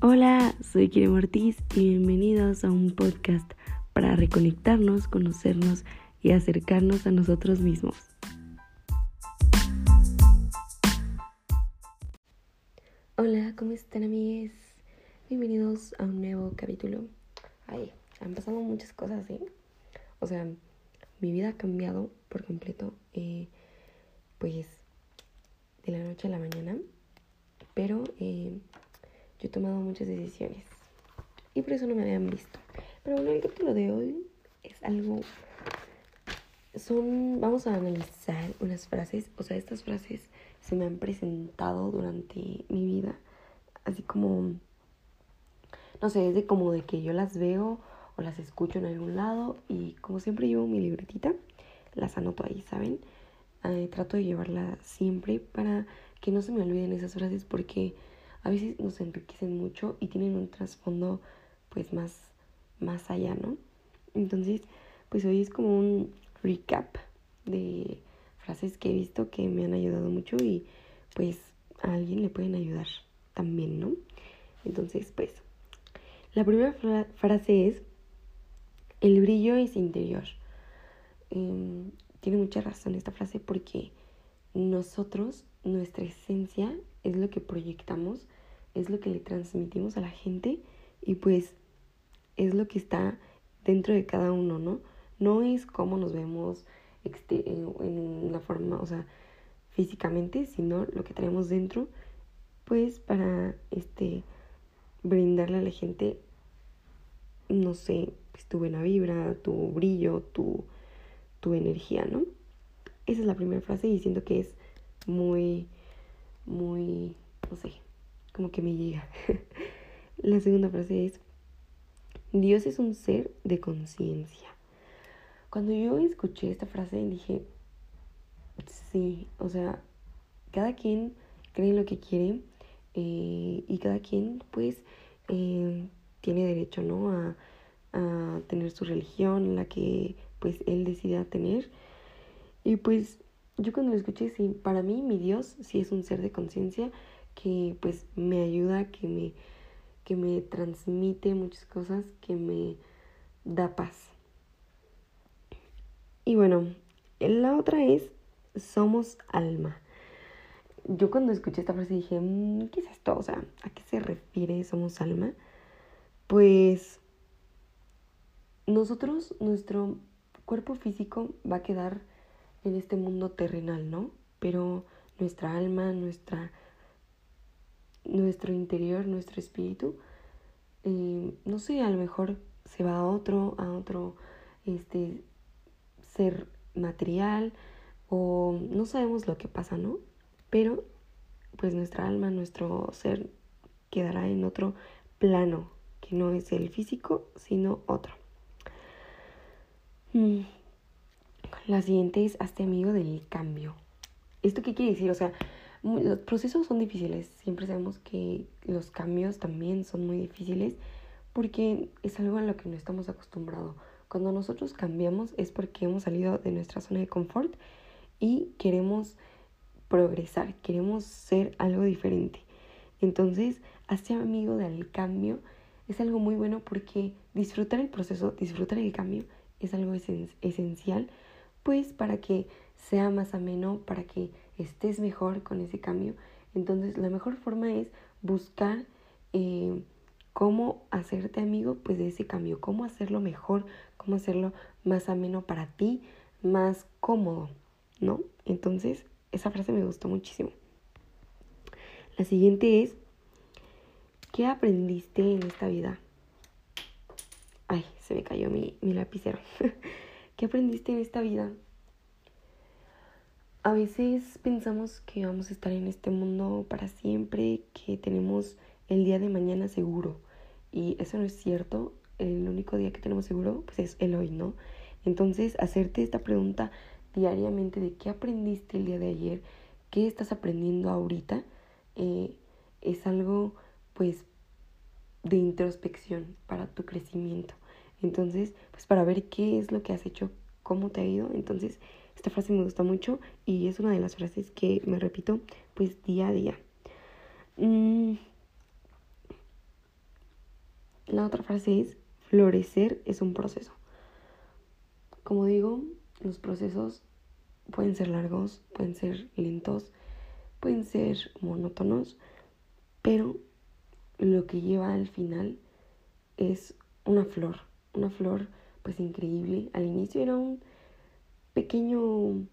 Hola, soy Kire Ortiz y bienvenidos a un podcast para reconectarnos, conocernos y acercarnos a nosotros mismos. Hola, ¿cómo están amigues? Bienvenidos a un nuevo capítulo. Ay, han pasado muchas cosas, ¿eh? O sea, mi vida ha cambiado por completo, eh, pues, de la noche a la mañana. Pero eh, yo he tomado muchas decisiones. Y por eso no me habían visto. Pero bueno, el capítulo de hoy es algo... Son... Vamos a analizar unas frases. O sea, estas frases se me han presentado durante mi vida. Así como... No sé, es de como de que yo las veo o las escucho en algún lado. Y como siempre llevo mi libretita, las anoto ahí, ¿saben? Eh, trato de llevarla siempre para que no se me olviden esas frases porque a veces nos enriquecen mucho y tienen un trasfondo pues más, más allá, ¿no? Entonces, pues hoy es como un recap de frases que he visto que me han ayudado mucho y pues a alguien le pueden ayudar también, ¿no? Entonces, pues, la primera frase es, el brillo es interior. Em, tiene mucha razón esta frase porque nosotros, nuestra esencia es lo que proyectamos, es lo que le transmitimos a la gente y pues es lo que está dentro de cada uno, ¿no? No es cómo nos vemos en la forma, o sea, físicamente, sino lo que tenemos dentro, pues para este brindarle a la gente, no sé, pues tu buena vibra, tu brillo, tu, tu energía, ¿no? Esa es la primera frase y siento que es muy, muy, no sé, como que me llega. la segunda frase es, Dios es un ser de conciencia. Cuando yo escuché esta frase dije, sí, o sea, cada quien cree en lo que quiere eh, y cada quien pues eh, tiene derecho, ¿no? A, a tener su religión, la que pues él decida tener. Y pues yo cuando lo escuché, sí, para mí mi Dios sí es un ser de conciencia que pues me ayuda, que me, que me transmite muchas cosas, que me da paz. Y bueno, la otra es, somos alma. Yo cuando escuché esta frase dije, mm, ¿qué es esto? O sea, ¿a qué se refiere somos alma? Pues nosotros, nuestro cuerpo físico va a quedar en este mundo terrenal, ¿no? Pero nuestra alma, nuestra, nuestro interior, nuestro espíritu, eh, no sé, a lo mejor se va a otro, a otro este, ser material o no sabemos lo que pasa, ¿no? Pero pues nuestra alma, nuestro ser quedará en otro plano, que no es el físico, sino otro. Mm. La siguiente es hazte amigo del cambio. ¿Esto qué quiere decir? O sea, los procesos son difíciles. Siempre sabemos que los cambios también son muy difíciles porque es algo a lo que no estamos acostumbrados. Cuando nosotros cambiamos es porque hemos salido de nuestra zona de confort y queremos progresar, queremos ser algo diferente. Entonces, hazte amigo del cambio es algo muy bueno porque disfrutar el proceso, disfrutar el cambio es algo esencial pues para que sea más ameno, para que estés mejor con ese cambio. Entonces la mejor forma es buscar eh, cómo hacerte amigo pues de ese cambio, cómo hacerlo mejor, cómo hacerlo más ameno para ti, más cómodo, ¿no? Entonces esa frase me gustó muchísimo. La siguiente es, ¿qué aprendiste en esta vida? Ay, se me cayó mi, mi lapicero. ¿Qué aprendiste en esta vida? A veces pensamos que vamos a estar en este mundo para siempre, que tenemos el día de mañana seguro. Y eso no es cierto. El único día que tenemos seguro pues es el hoy, ¿no? Entonces, hacerte esta pregunta diariamente de qué aprendiste el día de ayer, qué estás aprendiendo ahorita, eh, es algo pues de introspección para tu crecimiento. Entonces, pues para ver qué es lo que has hecho, cómo te ha ido. Entonces, esta frase me gusta mucho y es una de las frases que me repito pues día a día. Mm, la otra frase es, florecer es un proceso. Como digo, los procesos pueden ser largos, pueden ser lentos, pueden ser monótonos, pero lo que lleva al final es una flor, una flor pues increíble. Al inicio era un pequeño,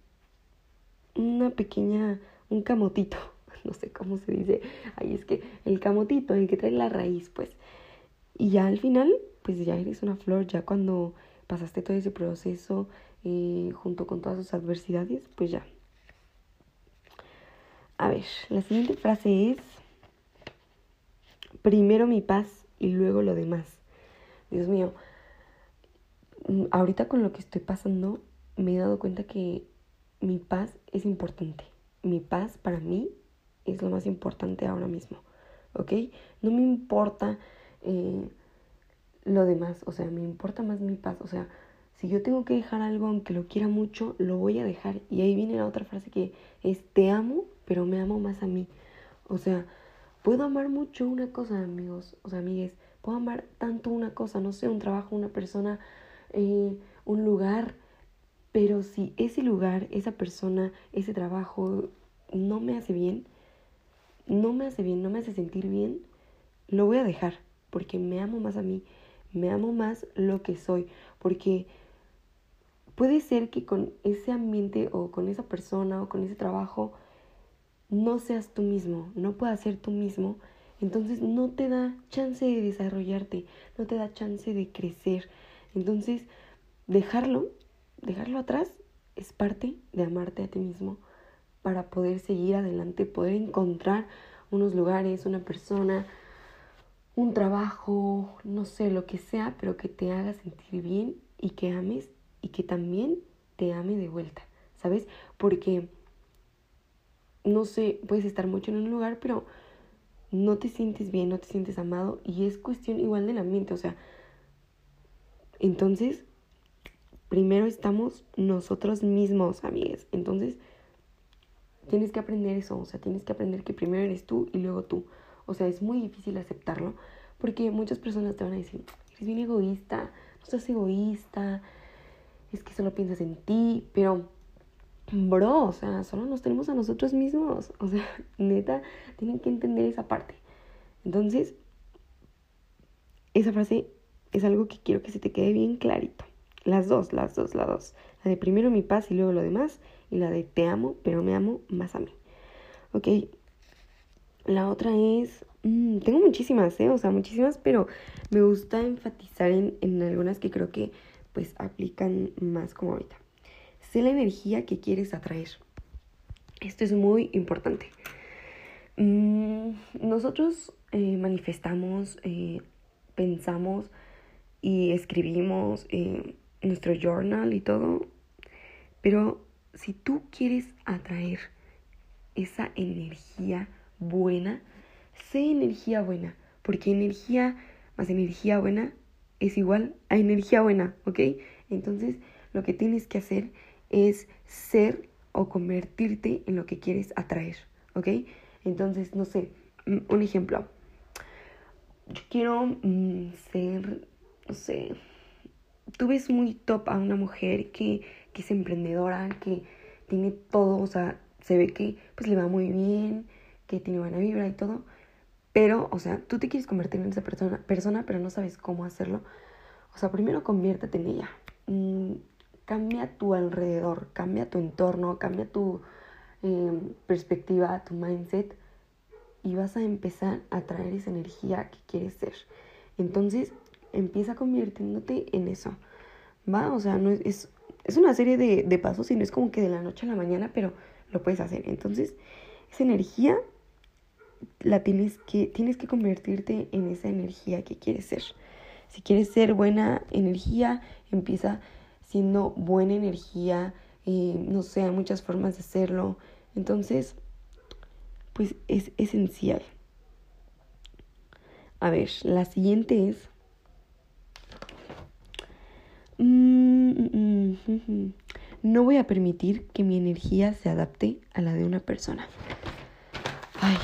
una pequeña, un camotito, no sé cómo se dice, ahí es que el camotito, el que trae la raíz, pues. Y ya al final, pues ya eres una flor, ya cuando pasaste todo ese proceso eh, junto con todas sus adversidades, pues ya. A ver, la siguiente frase es, primero mi paz y luego lo demás. Dios mío, ahorita con lo que estoy pasando, me he dado cuenta que mi paz es importante. Mi paz para mí es lo más importante ahora mismo, ¿ok? No me importa eh, lo demás, o sea, me importa más mi paz, o sea, si yo tengo que dejar algo aunque lo quiera mucho, lo voy a dejar. Y ahí viene la otra frase que es, te amo, pero me amo más a mí. O sea, puedo amar mucho una cosa, amigos, o sea, amigues, puedo amar tanto una cosa, no sé, un trabajo, una persona, eh, un lugar, pero si ese lugar, esa persona, ese trabajo no me hace bien, no me hace bien, no me hace sentir bien, lo voy a dejar, porque me amo más a mí, me amo más lo que soy, porque puede ser que con ese ambiente o con esa persona o con ese trabajo no seas tú mismo, no puedas ser tú mismo, entonces no te da chance de desarrollarte, no te da chance de crecer. Entonces, dejarlo, dejarlo atrás es parte de amarte a ti mismo para poder seguir adelante, poder encontrar unos lugares, una persona, un trabajo, no sé, lo que sea, pero que te haga sentir bien y que ames y que también te ame de vuelta, ¿sabes? Porque, no sé, puedes estar mucho en un lugar, pero no te sientes bien, no te sientes amado y es cuestión igual del ambiente, o sea, entonces, primero estamos nosotros mismos, amigues, entonces, tienes que aprender eso, o sea, tienes que aprender que primero eres tú y luego tú, o sea, es muy difícil aceptarlo porque muchas personas te van a decir, eres bien egoísta, no seas egoísta, es que solo piensas en ti, pero, bro, o sea, solo nos tenemos a nosotros mismos, o sea, neta, tienen que entender esa parte. Entonces, esa frase es algo que quiero que se te quede bien clarito. Las dos, las dos, las dos. La de primero mi paz y luego lo demás. Y la de te amo, pero me amo más a mí. Ok. La otra es... Mm, tengo muchísimas, ¿eh? O sea, muchísimas, pero me gusta enfatizar en, en algunas que creo que pues aplican más como ahorita. Sé la energía que quieres atraer. Esto es muy importante. Mm, nosotros eh, manifestamos, eh, pensamos y escribimos eh, nuestro journal y todo, pero si tú quieres atraer esa energía buena, sé energía buena, porque energía más energía buena es igual a energía buena, ¿ok? Entonces lo que tienes que hacer es ser o convertirte en lo que quieres atraer, ¿ok? Entonces, no sé, un ejemplo. Yo quiero mm, ser, no sé, tú ves muy top a una mujer que, que es emprendedora, que tiene todo, o sea, se ve que pues le va muy bien, que tiene buena vibra y todo. Pero, o sea, tú te quieres convertir en esa persona, persona pero no sabes cómo hacerlo. O sea, primero conviértete en ella. Mm, cambia tu alrededor, cambia tu entorno, cambia tu em, perspectiva, tu mindset y vas a empezar a traer esa energía que quieres ser. Entonces, empieza convirtiéndote en eso. ¿Va? O sea, no es, es, una serie de, de pasos y no es como que de la noche a la mañana, pero lo puedes hacer. Entonces, esa energía la tienes que, tienes que convertirte en esa energía que quieres ser. Si quieres ser buena energía, empieza siendo buena energía. Eh, no sé, hay muchas formas de hacerlo. Entonces, pues es esencial. A ver, la siguiente es... Mm, mm, mm, no voy a permitir que mi energía se adapte a la de una persona. Ay,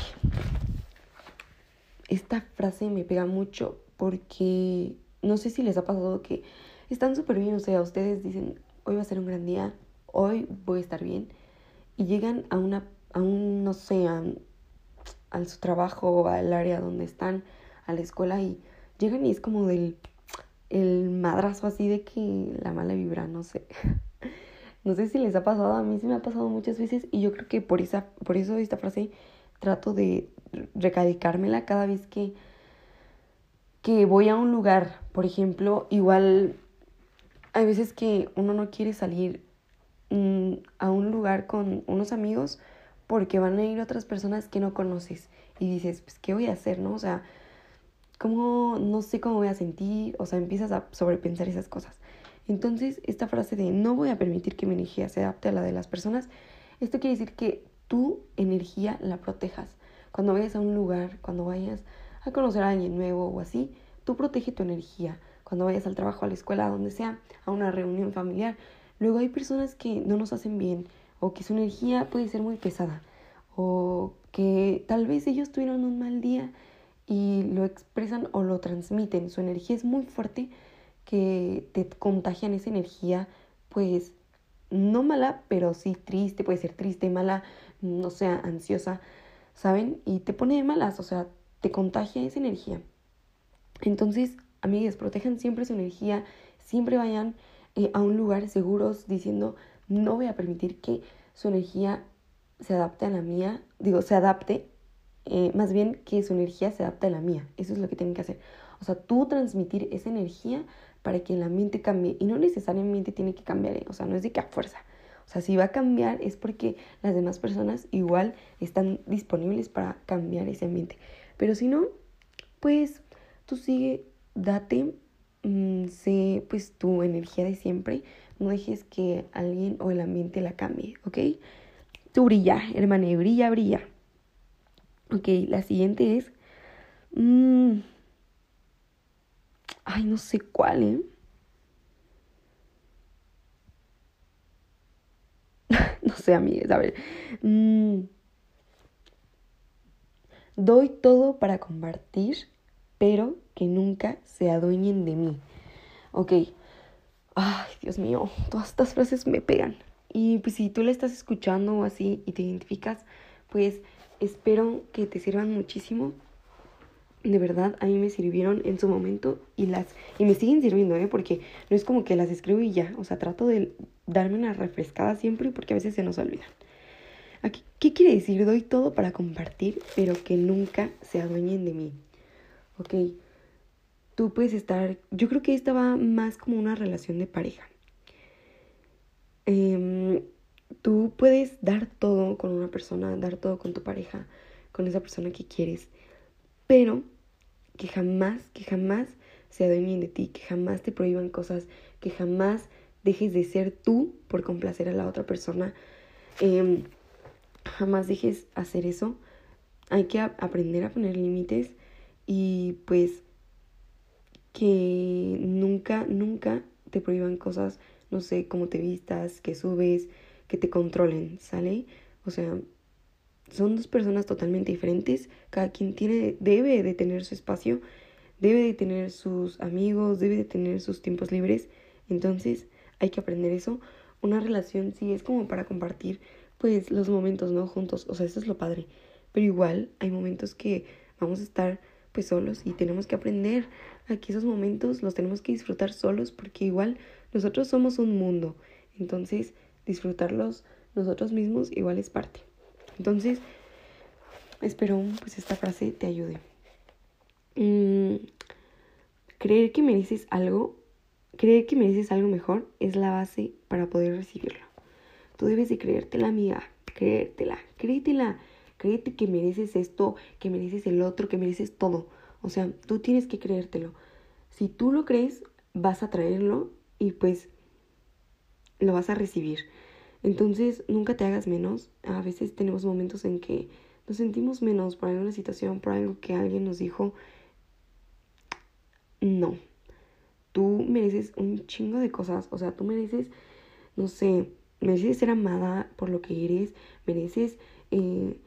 esta frase me pega mucho porque no sé si les ha pasado que están súper bien, o sea, ustedes dicen, hoy va a ser un gran día, hoy voy a estar bien, y llegan a una, a un, no sé, a, su trabajo, al área donde están, a la escuela, y llegan y es como del el madrazo así de que la mala vibra, no sé. No sé si les ha pasado, a mí sí me ha pasado muchas veces y yo creo que por, esa, por eso esta frase trato de recadicármela cada vez que, que voy a un lugar. Por ejemplo, igual hay veces que uno no quiere salir mm, a un lugar con unos amigos porque van a ir otras personas que no conoces y dices, pues, ¿qué voy a hacer, no? O sea, ¿cómo, no sé cómo voy a sentir? O sea, empiezas a sobrepensar esas cosas. Entonces, esta frase de no voy a permitir que mi energía se adapte a la de las personas, esto quiere decir que tu energía la protejas. Cuando vayas a un lugar, cuando vayas a conocer a alguien nuevo o así, tú protege tu energía. Cuando vayas al trabajo, a la escuela, a donde sea, a una reunión familiar. Luego hay personas que no nos hacen bien o que su energía puede ser muy pesada o que tal vez ellos tuvieron un mal día y lo expresan o lo transmiten. Su energía es muy fuerte que te contagian esa energía, pues no mala, pero sí triste, puede ser triste, mala, no sea ansiosa, ¿saben? Y te pone de malas, o sea, te contagia esa energía. Entonces, amigas, protejan siempre su energía, siempre vayan eh, a un lugar seguros diciendo, no voy a permitir que su energía se adapte a la mía, digo, se adapte, eh, más bien que su energía se adapte a la mía, eso es lo que tienen que hacer. O sea, tú transmitir esa energía para que el ambiente cambie. Y no necesariamente tiene que cambiar, ¿eh? o sea, no es de que a fuerza. O sea, si va a cambiar es porque las demás personas igual están disponibles para cambiar ese ambiente. Pero si no, pues tú sigue, date, mm, sé pues tu energía de siempre. No dejes que alguien o el ambiente la cambie, ¿ok? Tú brilla, hermana, brilla, brilla. Ok, la siguiente es... Mmm, Ay, no sé cuál, ¿eh? no sé, amigas, a ver. Mm. Doy todo para compartir, pero que nunca se adueñen de mí. Ok. Ay, Dios mío, todas estas frases me pegan. Y pues si tú la estás escuchando así y te identificas, pues espero que te sirvan muchísimo de verdad a mí me sirvieron en su momento y las y me siguen sirviendo, ¿eh? Porque no es como que las escribo y ya, o sea, trato de darme una refrescada siempre porque a veces se nos olvidan. Aquí, ¿qué quiere decir? Doy todo para compartir, pero que nunca se adueñen de mí. Ok, tú puedes estar, yo creo que esta va más como una relación de pareja. Em, tú puedes dar todo con una persona, dar todo con tu pareja, con esa persona que quieres pero que jamás, que jamás se adueñen de ti, que jamás te prohíban cosas, que jamás dejes de ser tú por complacer a la otra persona. Em, jamás dejes hacer eso. Hay que aprender a poner límites y pues que nunca, nunca te prohíban cosas, no sé, cómo te vistas, que subes, que te controlen, ¿sale? O sea, son dos personas totalmente diferentes, cada quien tiene, debe de tener su espacio, debe de tener sus amigos, debe de tener sus tiempos libres, entonces hay que aprender eso. Una relación sí es como para compartir pues los momentos, ¿no? Juntos, o sea, eso es lo padre, pero igual hay momentos que vamos a estar pues solos y tenemos que aprender a que esos momentos los tenemos que disfrutar solos porque igual nosotros somos un mundo, entonces disfrutarlos nosotros mismos igual es parte. Entonces, espero pues esta frase te ayude. Mm, creer que mereces algo, creer que mereces algo mejor es la base para poder recibirlo. Tú debes de creértela, amiga, creértela, créetela, créete que mereces esto, que mereces el otro, que mereces todo. O sea, tú tienes que creértelo. Si tú lo crees, vas a traerlo y pues lo vas a recibir. Entonces, nunca te hagas menos. A veces tenemos momentos en que nos sentimos menos por alguna situación, por algo que alguien nos dijo. No. Tú mereces un chingo de cosas. O sea, tú mereces, no sé, mereces ser amada por lo que eres. Mereces eh,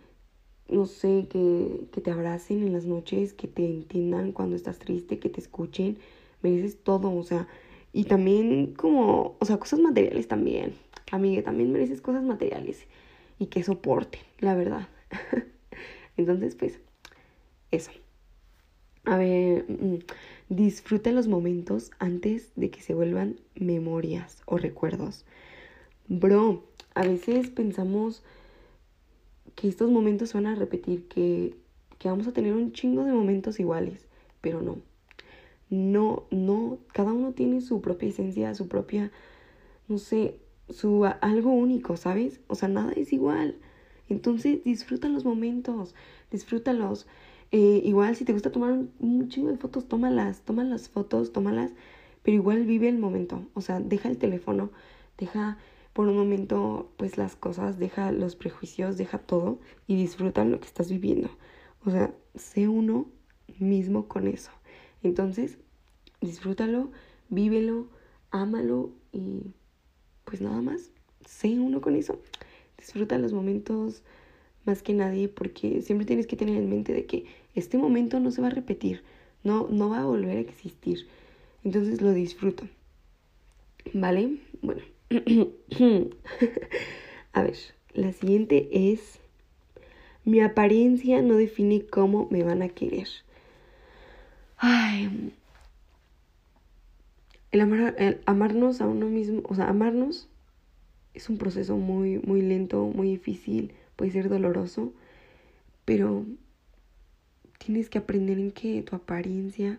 no sé, que, que te abracen en las noches, que te entiendan cuando estás triste, que te escuchen, mereces todo, o sea, y también como, o sea, cosas materiales también, amiga, también mereces cosas materiales y que soporten, la verdad. Entonces, pues, eso. A ver, mm, disfruta los momentos antes de que se vuelvan memorias o recuerdos. Bro, a veces pensamos que estos momentos van a repetir, que, que vamos a tener un chingo de momentos iguales, pero no. No, no, cada uno tiene su propia esencia, su propia, no sé, su algo único, ¿sabes? O sea, nada es igual. Entonces disfruta los momentos, disfrútalos. Eh, igual si te gusta tomar un, chingo de fotos, tómalas, toma las fotos, tómalas, pero igual vive el momento. O sea, deja el teléfono, deja por un momento pues las cosas, deja los prejuicios, deja todo y disfruta lo que estás viviendo. O sea, sé uno mismo con eso. Entonces, disfrútalo, vívelo, ámalo y pues nada más, sé uno con eso. Disfruta los momentos más que nadie porque siempre tienes que tener en mente de que este momento no se va a repetir, no, no va a volver a existir. Entonces lo disfruto. ¿Vale? Bueno. a ver, la siguiente es, mi apariencia no define cómo me van a querer. Ay, el, amar, el amarnos a uno mismo, o sea, amarnos es un proceso muy, muy lento, muy difícil, puede ser doloroso, pero tienes que aprender en que tu apariencia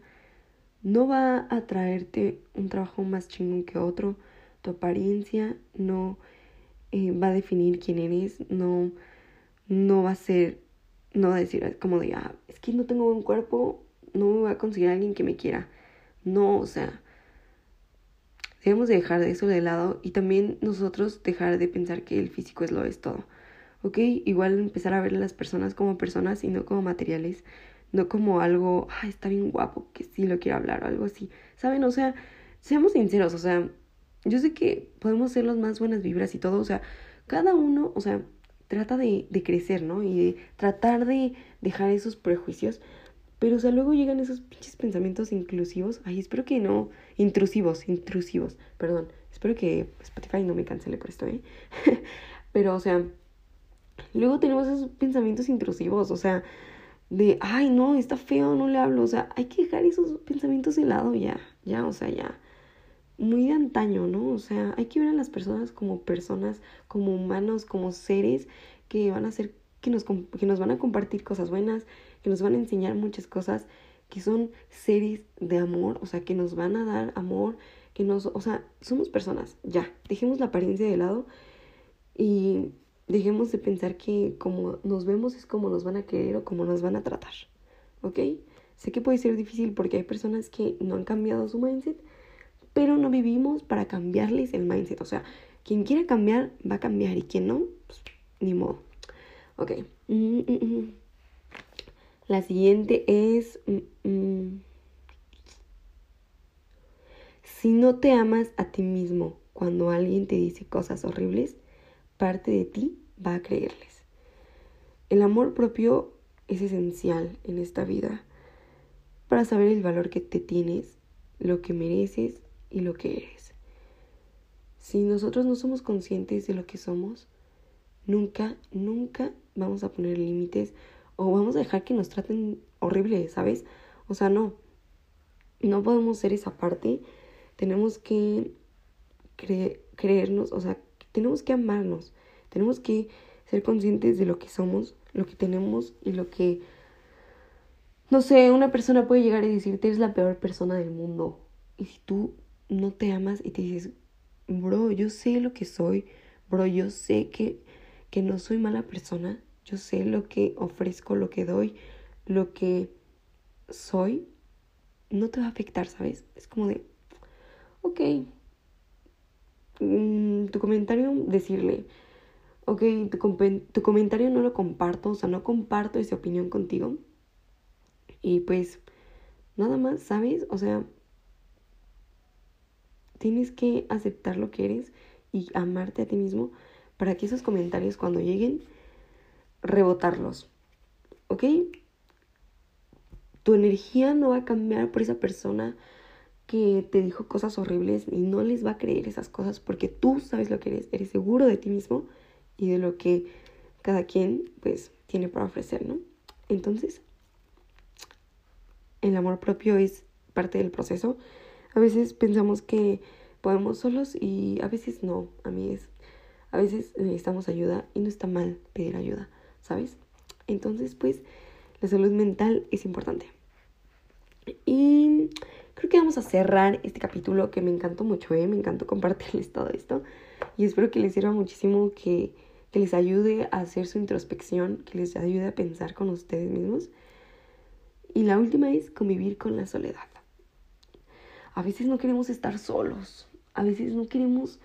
no va a traerte un trabajo más chingón que otro, tu apariencia no eh, va a definir quién eres, no, no va a ser, no va a decir como de, ah, es que no tengo un cuerpo, no me va a conseguir alguien que me quiera. No, o sea, debemos dejar de eso de lado y también nosotros dejar de pensar que el físico es lo es todo. ¿Ok? Igual empezar a ver a las personas como personas y no como materiales, no como algo, ay, está bien guapo, que sí lo quiero hablar o algo así. ¿Saben? O sea, seamos sinceros, o sea, yo sé que podemos ser las más buenas vibras y todo, o sea, cada uno, o sea, trata de, de crecer, ¿no? Y de tratar de dejar esos prejuicios pero, o sea, luego llegan esos pinches pensamientos inclusivos. Ay, espero que no. Intrusivos, intrusivos. Perdón. Espero que Spotify no me cancele por esto, ¿eh? Pero, o sea, luego tenemos esos pensamientos intrusivos. O sea, de, ay, no, está feo, no le hablo. O sea, hay que dejar esos pensamientos de lado ya. Ya, o sea, ya. Muy de antaño, ¿no? O sea, hay que ver a las personas como personas, como humanos, como seres que van a ser, que nos, que nos van a compartir cosas buenas, que nos van a enseñar muchas cosas, que son seres de amor, o sea, que nos van a dar amor, que nos, o sea, somos personas, ya, dejemos la apariencia de lado y dejemos de pensar que como nos vemos es como nos van a querer o como nos van a tratar, ¿ok? Sé que puede ser difícil porque hay personas que no han cambiado su mindset, pero no vivimos para cambiarles el mindset, o sea, quien quiera cambiar va a cambiar y quien no, pues, ni modo. Ok. Mm, mm, mm, la siguiente es... Mm, mm, si no te amas a ti mismo cuando alguien te dice cosas horribles, parte de ti va a creerles. El amor propio es esencial en esta vida para saber el valor que te tienes, lo que mereces y lo que eres. Si nosotros no somos conscientes de lo que somos, nunca, nunca vamos a poner límites o vamos a dejar que nos traten horrible, ¿sabes? O sea, no, no podemos ser esa parte, tenemos que creernos, o sea, tenemos que amarnos, tenemos que ser conscientes de lo que somos, lo que tenemos y lo que, no sé, una persona puede llegar y decirte eres la peor persona del mundo. Y si tú no te amas y te dices, bro, yo sé lo que soy, bro, yo sé que, que no soy mala persona, yo sé lo que ofrezco, lo que doy, lo que soy, no te va a afectar, ¿sabes? Es como de, ok, mm, tu comentario, decirle, ok, tu, tu comentario no lo comparto, o sea, no comparto esa opinión contigo. Y pues, nada más, ¿sabes? O sea, tienes que aceptar lo que eres y amarte a ti mismo para que esos comentarios cuando lleguen rebotarlos. ¿ok? Tu energía no va a cambiar por esa persona que te dijo cosas horribles y no les va a creer esas cosas porque tú sabes lo que eres, eres seguro de ti mismo y de lo que cada quien pues tiene para ofrecer, ¿no? Entonces, el amor propio es parte del proceso. A veces pensamos que podemos solos y a veces no, a mí es. A veces necesitamos ayuda y no está mal pedir ayuda, ¿sabes? Entonces, pues, la salud mental es importante. Y creo que vamos a cerrar este capítulo que me encantó mucho, ¿eh? Me encantó compartirles todo esto. Y espero que les sirva muchísimo, que, que les ayude a hacer su introspección, que les ayude a pensar con ustedes mismos. Y la última es convivir con la soledad. A veces no queremos estar solos, a veces no queremos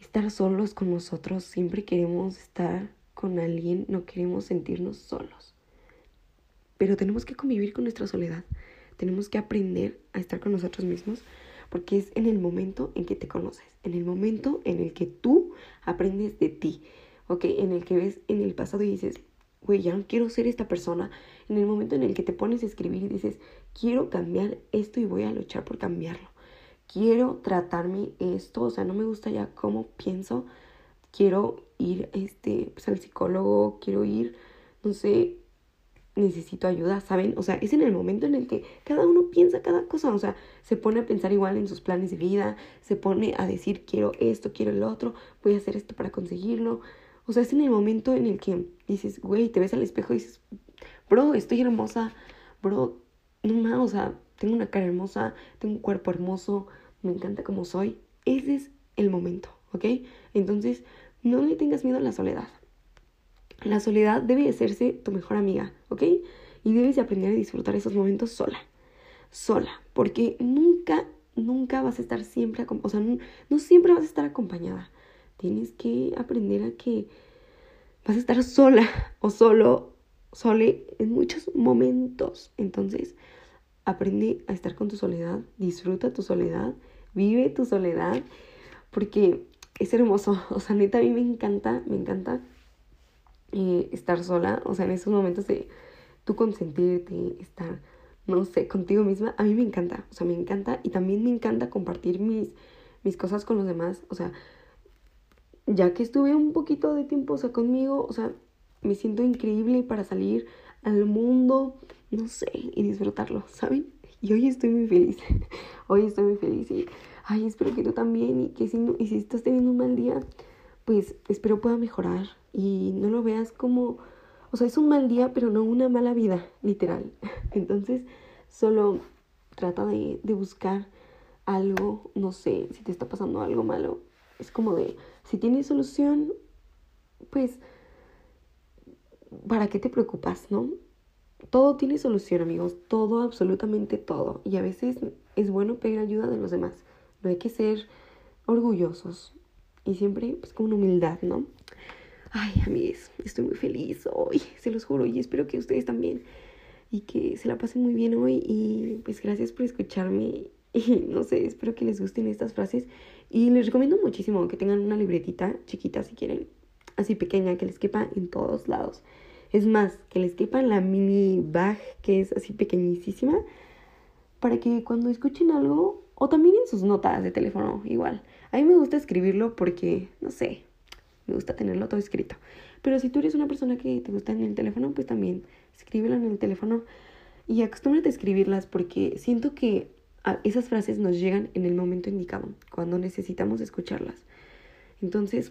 estar solos con nosotros, siempre queremos estar con alguien, no queremos sentirnos solos. Pero tenemos que convivir con nuestra soledad, tenemos que aprender a estar con nosotros mismos, porque es en el momento en que te conoces, en el momento en el que tú aprendes de ti, ¿ok? En el que ves en el pasado y dices, güey, ya no quiero ser esta persona. En el momento en el que te pones a escribir y dices, quiero cambiar esto y voy a luchar por cambiarlo. Quiero tratarme esto, o sea, no me gusta ya cómo pienso. Quiero ir este, pues, al psicólogo, quiero ir, no sé, necesito ayuda, ¿saben? O sea, es en el momento en el que cada uno piensa cada cosa, o sea, se pone a pensar igual en sus planes de vida, se pone a decir, quiero esto, quiero el otro, voy a hacer esto para conseguirlo. O sea, es en el momento en el que dices, güey, te ves al espejo y dices, bro, estoy hermosa, bro, no más, o sea, tengo una cara hermosa, tengo un cuerpo hermoso, me encanta como soy. Ese es el momento, ¿ok? Entonces, no le tengas miedo a la soledad. La soledad debe hacerse tu mejor amiga, ¿ok? Y debes de aprender a disfrutar esos momentos sola, sola, porque nunca, nunca vas a estar siempre, o sea, no, no siempre vas a estar acompañada. Tienes que aprender a que vas a estar sola o solo, sole en muchos momentos. Entonces, aprende a estar con tu soledad, disfruta tu soledad, vive tu soledad, porque es hermoso. O sea, neta, a mí me encanta, me encanta eh, estar sola. O sea, en esos momentos de tú consentirte, estar, no sé, contigo misma, a mí me encanta. O sea, me encanta y también me encanta compartir mis, mis cosas con los demás. O sea, ya que estuve un poquito de tiempo, o sea, conmigo, o sea, me siento increíble para salir al mundo, no sé, y disfrutarlo, ¿saben? Y hoy estoy muy feliz, hoy estoy muy feliz y, ay, espero que tú también y que si, no, y si estás teniendo un mal día, pues espero pueda mejorar y no lo veas como, o sea, es un mal día, pero no una mala vida, literal. Entonces, solo trata de, de buscar algo, no sé, si te está pasando algo malo, es como de, si tienes solución, pues, ¿para qué te preocupas, no? Todo tiene solución, amigos, todo, absolutamente todo. Y a veces es bueno pedir ayuda de los demás. No hay que ser orgullosos y siempre, pues, con humildad, ¿no? Ay, amigos, estoy muy feliz hoy, se los juro, y espero que ustedes también. Y que se la pasen muy bien hoy. Y pues gracias por escucharme. Y no sé, espero que les gusten estas frases. Y les recomiendo muchísimo que tengan una libretita chiquita si quieren, así pequeña, que les quepa en todos lados. Es más, que les quepa la mini bag, que es así pequeñísima, para que cuando escuchen algo, o también en sus notas de teléfono, igual. A mí me gusta escribirlo porque, no sé, me gusta tenerlo todo escrito. Pero si tú eres una persona que te gusta en el teléfono, pues también escríbelo en el teléfono y acostúmbrate a escribirlas porque siento que esas frases nos llegan en el momento indicado, cuando necesitamos escucharlas. Entonces,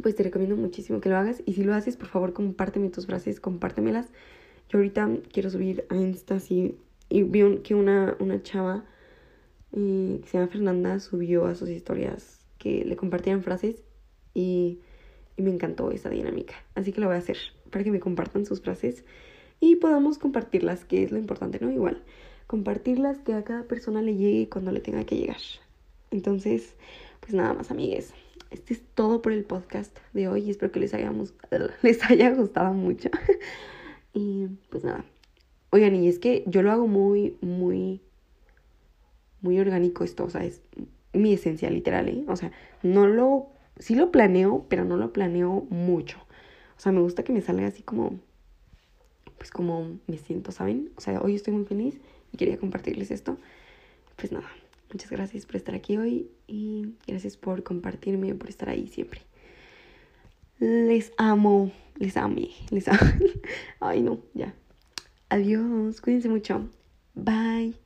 pues te recomiendo muchísimo que lo hagas y si lo haces, por favor, compárteme tus frases, compártemelas. Yo ahorita quiero subir a Insta y vi que una, una chava eh, que se llama Fernanda subió a sus historias que le compartían frases y, y me encantó esa dinámica. Así que lo voy a hacer para que me compartan sus frases y podamos compartirlas, que es lo importante, ¿no? Igual compartirlas, que a cada persona le llegue cuando le tenga que llegar. Entonces, pues nada más, amigues. Este es todo por el podcast de hoy y espero que les, les haya gustado mucho. y pues nada. Oigan, y es que yo lo hago muy, muy, muy orgánico esto, o sea, es mi esencia literal, ¿eh? O sea, no lo, sí lo planeo, pero no lo planeo mucho. O sea, me gusta que me salga así como pues como me siento, ¿saben? O sea, hoy estoy muy feliz y quería compartirles esto. Pues nada, muchas gracias por estar aquí hoy y gracias por compartirme, por estar ahí siempre. Les amo, les amé, les amo. Ay, no, ya. Adiós, cuídense mucho. Bye.